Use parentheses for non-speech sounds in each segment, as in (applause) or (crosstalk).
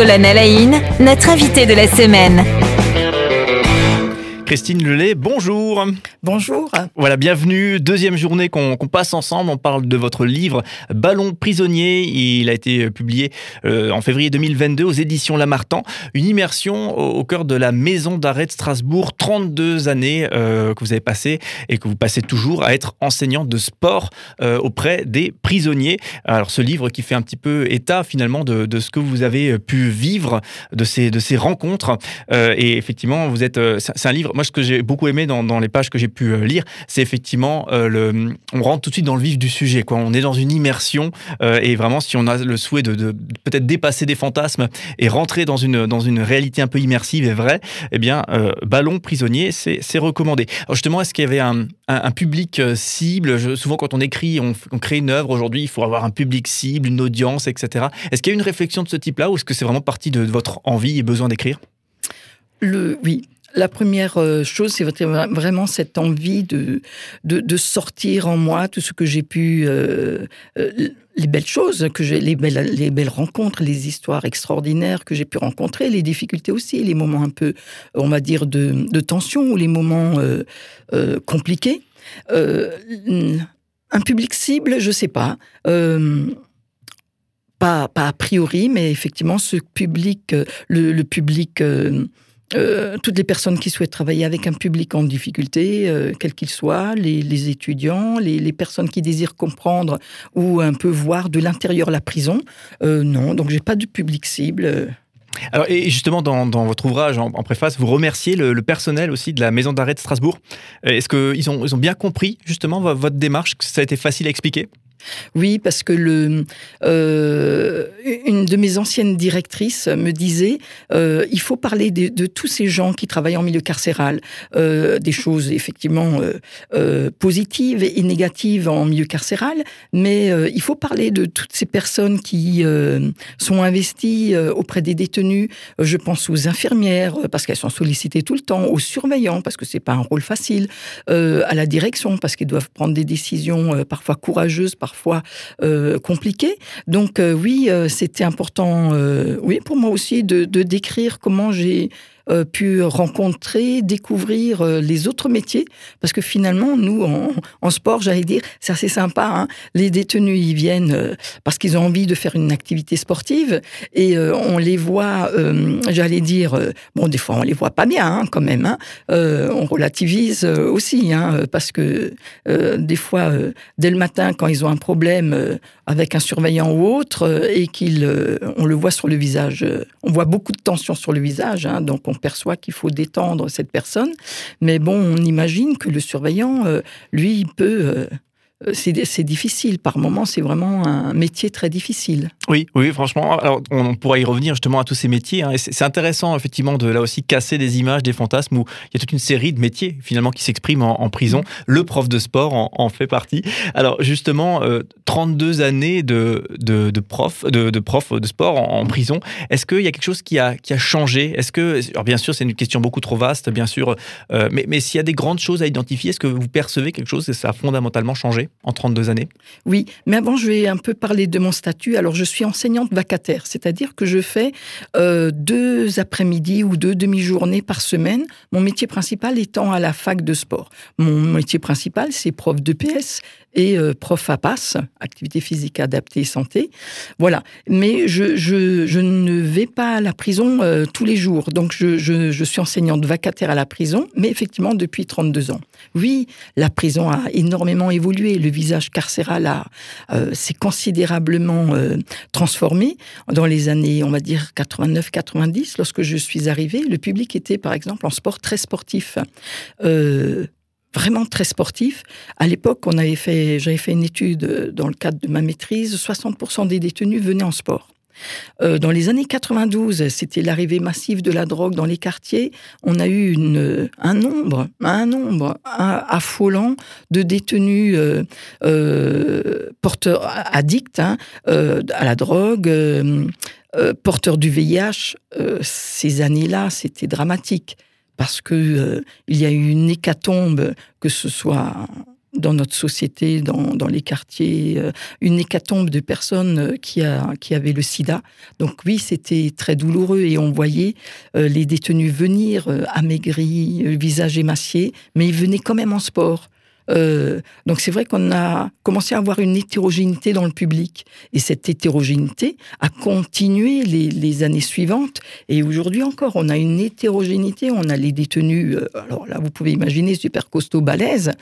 Colonel Aïn, notre invité de la semaine. Christine Lelay, bonjour. Bonjour. Voilà, bienvenue. Deuxième journée qu'on passe ensemble. On parle de votre livre Ballon prisonnier. Il a été publié euh, en février 2022 aux éditions Lamartan. Une immersion au, cœur de la maison d'arrêt de Strasbourg. 32 années euh, que vous avez passées et que vous passez toujours à être enseignant de sport euh, auprès des prisonniers. Alors, ce livre qui fait un petit peu état finalement de, de ce que vous avez pu vivre, de ces, de ces rencontres. et effectivement, vous êtes. C'est un livre moi, ce que j'ai beaucoup aimé dans, les pages que j'ai pu euh, lire, c'est effectivement euh, le, on rentre tout de suite dans le vif du sujet. Quoi. On est dans une immersion euh, et vraiment, si on a le souhait de, peut-être dépasser des fantasmes et rentrer dans une dans une réalité un peu immersive et vraie, eh bien, Ballon prisonnier, c'est recommandé. Alors justement, est-ce qu'il y avait un, public cible? Souvent, quand on écrit, on, crée une œuvre. Aujourd'hui, il faut avoir un public cible, une audience, etc. Est-ce qu'il y a une réflexion de ce type-là ou est-ce que c'est vraiment partie de votre envie et besoin d'écrire? Le, oui, la première euh, chose, c'est vraiment cette envie de, de, sortir en moi tout ce que j'ai pu, euh, euh, les belles choses, que les belles, les belles rencontres, les histoires extraordinaires que j'ai pu rencontrer, les difficultés aussi, les moments un peu, on va dire, de, de tension ou les moments compliqués. un public cible, je sais pas. pas, pas a priori, mais effectivement, ce public, le, public toutes les personnes qui souhaitent travailler avec un public en difficulté, euh, quel qu'il soit, les, étudiants, les, personnes qui désirent comprendre ou un peu voir de l'intérieur la prison. Euh, non, donc j'ai pas de public cible. Alors, et justement, dans, votre ouvrage en, préface, vous remerciez le, personnel aussi de la maison d'arrêt de Strasbourg. Est-ce qu'ils ont, bien compris justement votre démarche, ça a été facile à expliquer? Oui, parce que le, euh, une de mes anciennes directrices me disait euh, il faut parler de, tous ces gens qui travaillent en milieu carcéral, euh, des choses effectivement positives et négatives en milieu carcéral, mais il faut parler de toutes ces personnes qui sont investies auprès des détenus. Je pense aux infirmières parce qu'elles sont sollicitées tout le temps, aux surveillants parce que c'est pas un rôle facile, à la direction parce qu'ils doivent prendre des décisions parfois courageuses, parfois euh, compliqué. Donc euh, oui, euh, c'était important, oui, pour moi aussi de décrire comment j'ai euh, pu rencontrer, découvrir euh, les autres métiers, parce que finalement, nous, en, sport, j'allais dire, c'est assez sympa. Hein. les détenus, ils viennent euh, parce qu'ils ont envie de faire une activité sportive, et on les voit, j'allais dire, bon, des fois, on les voit pas bien, hein, quand même. Hein. on relativise aussi, parce que des fois, dès le matin, quand ils ont un problème avec un surveillant ou autre, et qu'ils, on le voit sur le visage, on voit beaucoup de tension sur le visage, donc on perçoit qu'il faut détendre cette personne. Mais bon, on imagine que le surveillant, euh, lui, peut euh, c'est difficile. Par moments, c'est vraiment un métier très difficile. Oui, oui, franchement. Alors, on pourra y revenir justement à tous ces métiers. Hein. c'est intéressant, effectivement, de là aussi casser des images, des fantasmes où il y a toute une série de métiers, finalement, qui s'expriment en, prison. Le prof de sport en, fait partie. Alors, justement, 32 euh, années de, de, prof, de, de, prof de sport en, prison. Est-ce qu'il y a quelque chose qui a, qui a changé? Est-ce que, alors bien sûr, c'est une question beaucoup trop vaste, bien sûr, euh, mais, mais s'il y a des grandes choses à identifier, est-ce que vous percevez quelque chose et ça a fondamentalement changé? En 32 années Oui, mais avant, je vais un peu parler de mon statut. Alors, je suis enseignante vacataire, c'est-à-dire que je fais euh, deux après-midi ou deux demi-journées par semaine, mon métier principal étant à la fac de sport. Mon métier principal, c'est prof de PS et euh, prof APAS, activité physique adaptée santé. Voilà. Mais je, je, je ne vais pas à la prison euh, tous les jours. Donc, je, suis enseignante vacataire à la prison, mais effectivement depuis 32 ans. Oui, la prison a énormément évolué. Le visage carcéral a euh, s'est considérablement transformé. Dans les années, on va dire 89-90, lorsque je suis arrivée, le public était, par exemple, en sport très sportif. Euh, vraiment très sportif. À l'époque, on avait fait, j'avais fait une étude dans le cadre de ma maîtrise, 60% des détenus venaient en sport. Euh, dans les années 92, c'était l'arrivée massive de la drogue dans les quartiers. On a eu une, un nombre, un nombre affolant de détenus euh, euh, porteurs addicts hein, à la drogue, porteurs du VIH. ces années-là, c'était dramatique parce que euh, il y a eu une hécatombe, que ce soit dans notre société, dans, dans les quartiers, euh, une hécatombe de personnes euh, qui, a, qui avaient le sida. Donc oui, c'était très douloureux et on voyait les détenus venir amaigris, visage émacié, mais ils venaient quand même en sport. Euh, donc c'est vrai qu'on a commencé à avoir une hétérogénéité dans le public. Et cette hétérogénéité a continué les, années suivantes. Et aujourd'hui encore, on a une hétérogénéité. On a les détenus, euh, alors là, vous pouvez imaginer, super costauds, balèzes,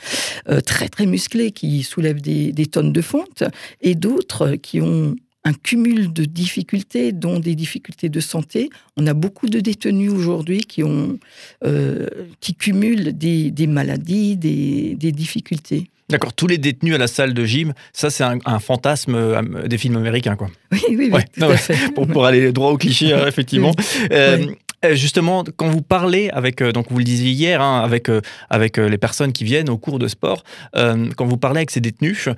euh, très très musclés, qui soulèvent des tonnes de fonte, et d'autres qui ont un cumul de difficultés, dont des difficultés de santé. On a beaucoup de détenus aujourd'hui qui, ont, euh, qui cumulent des, maladies, des, difficultés. D'accord, tous les détenus à la salle de gym, ça c'est un, fantasme euh, des films américains, quoi. Oui, oui, oui, tout à fait. Pour, aller droit au cliché, hein, effectivement. (laughs) Euh, euh, justement, quand vous parlez avec, euh, donc vous le disiez hier, hein, avec, euh, avec les personnes qui viennent au cours de sport, quand vous parlez avec ces détenus,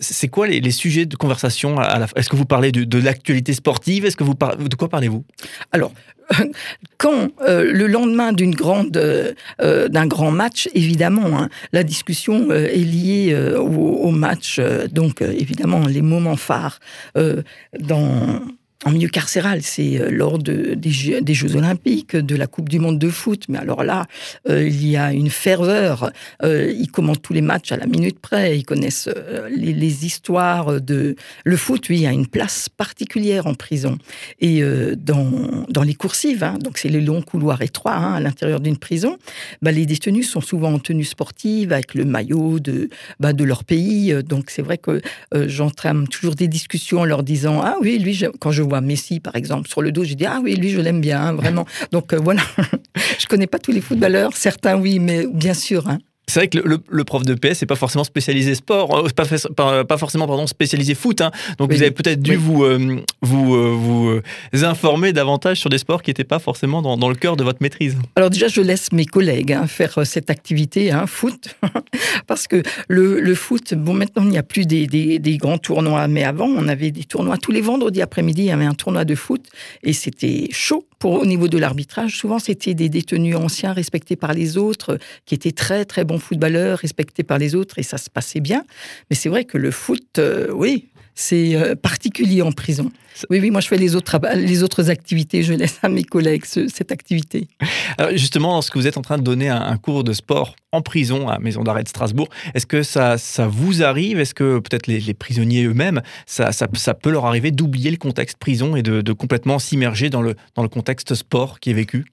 c'est quoi les, sujets de conversation Est-ce que vous parlez de, l'actualité sportive? Est-ce que vous de quoi parlez-vous? Alors, (laughs) quand le lendemain d'une grande, d'un grand match, évidemment, hein, la discussion est liée au, au, match. donc, évidemment, les moments phares dans en milieu carcéral, c'est euh, lors de, des, Jeux, Olympiques, de la Coupe du Monde de foot. Mais alors là, euh, il y a une ferveur. Euh, ils commentent tous les matchs à la minute près. Ils connaissent les, histoires de le foot. Oui, a une place particulière en prison. Et dans, dans les coursives, hein, donc c'est les longs couloirs étroits hein, à l'intérieur d'une prison. Bah, les détenus sont souvent en tenue sportive avec le maillot de bah, de leur pays. Donc c'est vrai que j'entrame toujours des discussions en leur disant ah oui lui quand je Messi, par exemple, sur le dos, j'ai dit ah oui, lui, je l'aime bien, hein, vraiment. Donc euh, voilà, (laughs) je connais pas tous les footballeurs, certains oui, mais bien sûr. Hein. C'est vrai que le, prof de PS n'est pas forcément spécialisé sport, euh, pas, pas, forcément pardon, spécialisé foot. Hein. Donc vous avez peut-être dû vous, euh, vous, euh, vous informer davantage sur des sports qui n'étaient pas forcément dans, dans, le cœur de votre maîtrise. Alors déjà, je laisse mes collègues hein, faire cette activité, hein, foot, (laughs) parce que le, le, foot, bon maintenant il n'y a plus des, des, des, grands tournois, mais avant on avait des tournois tous les vendredis après-midi, il y avait un tournoi de foot et c'était chaud au niveau de l'arbitrage, souvent c'était des détenus anciens respectés par les autres, qui étaient très très bons footballeurs, respectés par les autres, et ça se passait bien. Mais c'est vrai que le foot, euh, oui, c'est euh, particulier en prison. Oui, oui, moi je fais les autres, les autres activités, je laisse à mes collègues cette activité. Alors justement, lorsque vous êtes en train de donner un, cours de sport en prison à Maison d'arrêt de Strasbourg, est-ce que ça, ça vous arrive? Est-ce que peut-être les, prisonniers eux-mêmes, ça, ça, peut leur arriver d'oublier le contexte prison et de, complètement s'immerger dans le, dans le contexte sport qui est vécu?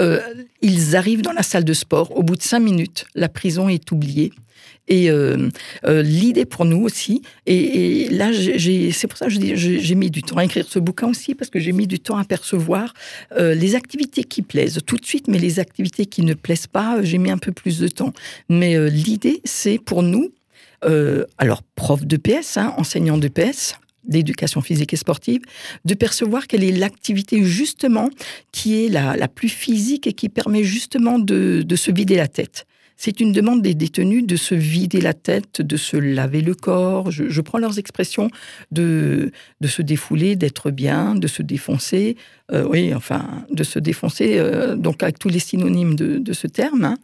Euh, ils arrivent dans la salle de sport. Au bout de cinq minutes, la prison est oubliée. Et euh, euh, l'idée pour nous aussi, et, là, c'est pour ça que j'ai mis du temps à écrire ce bouquin aussi, parce que j'ai mis du temps à percevoir les activités qui plaisent tout de suite, mais les activités qui ne plaisent pas, j'ai mis un peu plus de temps. Mais l'idée, c'est pour nous, alors prof de PS, hein, enseignant de PS, d'éducation physique et sportive, de percevoir quelle est l'activité justement qui est la, plus physique et qui permet justement de se vider la tête. C'est une demande des détenus de se vider la tête, de se laver le corps. Je, prends leurs expressions de, de se défouler, d'être bien, de se défoncer. Euh, oui, enfin, de se défoncer, euh, donc avec tous les synonymes de, ce terme. Hein.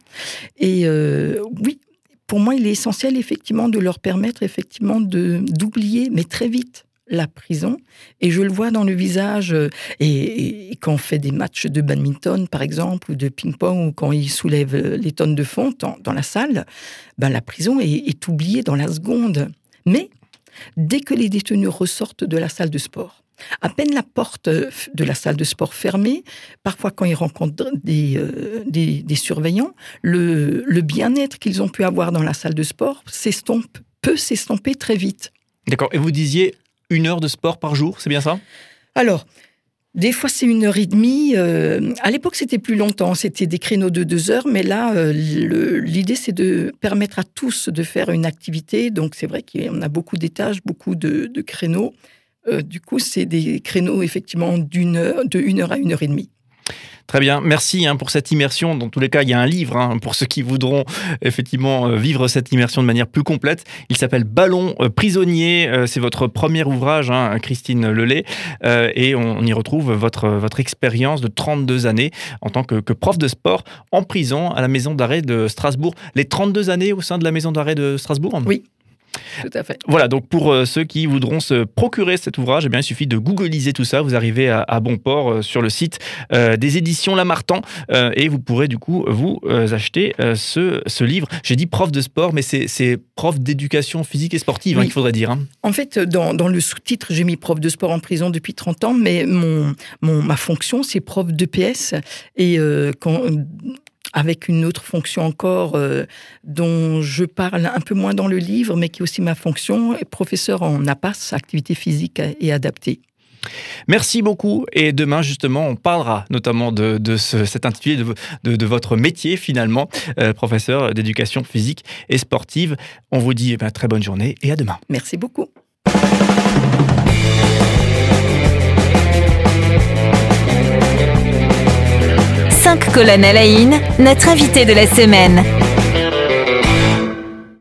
Et euh, oui, pour moi, il est essentiel effectivement de leur permettre effectivement d'oublier, mais très vite, la prison. Et je le vois dans le visage. Euh, et, quand on fait des matchs de badminton, par exemple, ou de ping-pong, ou quand ils soulèvent euh, les tonnes de fonte dans, la salle, ben la prison est, oubliée dans la seconde. Mais dès que les détenus ressortent de la salle de sport, à peine la porte euh, de la salle de sport fermée, parfois quand ils rencontrent des, des, surveillants, le, le bien-être qu'ils ont pu avoir dans la salle de sport s'estompe, peut s'estomper très vite. D'accord. Et vous disiez une heure de sport par jour, c'est bien ça? Alors, des fois, c'est une heure et demie. Euh, à l'époque, c'était plus longtemps. C'était des créneaux de deux heures. Mais là, euh, l'idée, c'est de permettre à tous de faire une activité. Donc, c'est vrai qu'on a beaucoup d'étages, beaucoup de, créneaux. Euh, du coup, c'est des créneaux, effectivement, d'une de une heure à une heure et demie. Très bien, merci hein, pour cette immersion. Dans tous les cas, il y a un livre hein, pour ceux qui voudront effectivement euh, vivre cette immersion de manière plus complète. Il s'appelle Ballon euh, prisonnier. Euh, c'est votre premier ouvrage, hein, Christine Lelay, et on, y retrouve votre, votre expérience de 32 années en tant que, que, prof de sport en prison à la maison d'arrêt de Strasbourg. Les 32 années au sein de la maison d'arrêt de Strasbourg Oui. Tout à fait. Voilà, donc pour euh, ceux qui voudront se procurer cet ouvrage, eh bien, il suffit de googliser tout ça. Vous arrivez à, bon port euh, sur le site euh, des éditions Lamartan et vous pourrez du coup vous acheter ce, ce, livre. J'ai dit prof de sport, mais c'est prof d'éducation physique et sportive, hein, il faudrait dire. Hein. En fait, dans, dans le sous-titre, j'ai mis prof de sport en prison depuis 30 ans, mais mon, mon ma fonction, c'est prof d'EPS. Et quand avec une autre fonction encore euh, dont je parle un peu moins dans le livre, mais qui est aussi ma fonction, professeur en APAS, activité physique et adaptée. Merci beaucoup. Et demain, justement, on parlera notamment de, cet intitulé de, votre métier, finalement, euh, professeur d'éducation physique et sportive. On vous dit eh très bonne journée et à demain. Merci beaucoup. À la notre invité de la semaine.